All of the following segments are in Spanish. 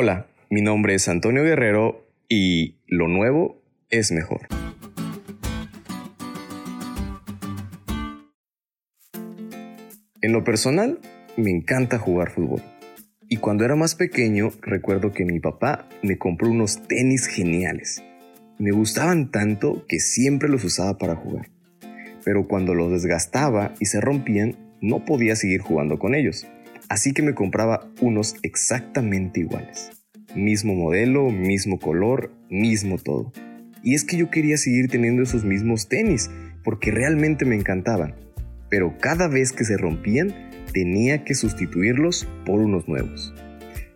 Hola, mi nombre es Antonio Guerrero y lo nuevo es mejor. En lo personal, me encanta jugar fútbol. Y cuando era más pequeño, recuerdo que mi papá me compró unos tenis geniales. Me gustaban tanto que siempre los usaba para jugar. Pero cuando los desgastaba y se rompían, no podía seguir jugando con ellos. Así que me compraba unos exactamente iguales. Mismo modelo, mismo color, mismo todo. Y es que yo quería seguir teniendo esos mismos tenis, porque realmente me encantaban. Pero cada vez que se rompían, tenía que sustituirlos por unos nuevos.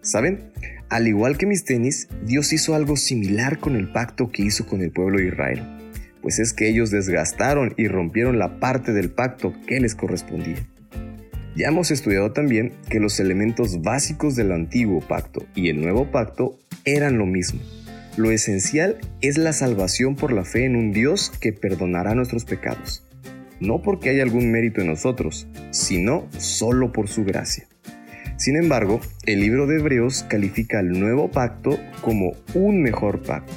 ¿Saben? Al igual que mis tenis, Dios hizo algo similar con el pacto que hizo con el pueblo de Israel, pues es que ellos desgastaron y rompieron la parte del pacto que les correspondía. Ya hemos estudiado también que los elementos básicos del antiguo pacto y el nuevo pacto eran lo mismo. Lo esencial es la salvación por la fe en un Dios que perdonará nuestros pecados, no porque haya algún mérito en nosotros, sino solo por su gracia. Sin embargo, el libro de Hebreos califica al nuevo pacto como un mejor pacto.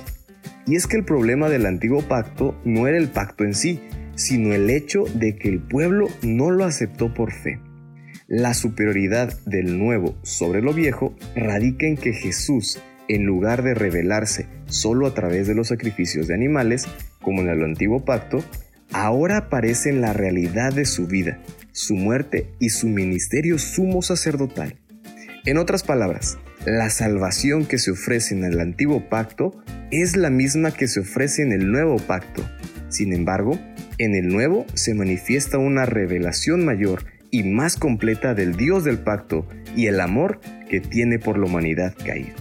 Y es que el problema del antiguo pacto no era el pacto en sí, sino el hecho de que el pueblo no lo aceptó por fe. La superioridad del nuevo sobre lo viejo radica en que Jesús, en lugar de revelarse solo a través de los sacrificios de animales, como en el antiguo pacto, ahora aparece en la realidad de su vida, su muerte y su ministerio sumo sacerdotal. En otras palabras, la salvación que se ofrece en el antiguo pacto es la misma que se ofrece en el nuevo pacto. Sin embargo, en el nuevo se manifiesta una revelación mayor y más completa del Dios del pacto y el amor que tiene por la humanidad caída.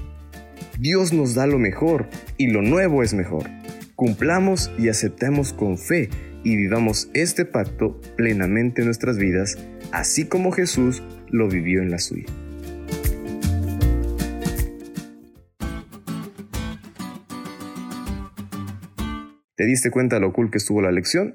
Dios nos da lo mejor y lo nuevo es mejor. Cumplamos y aceptemos con fe y vivamos este pacto plenamente en nuestras vidas, así como Jesús lo vivió en la suya. ¿Te diste cuenta lo cool que estuvo la lección?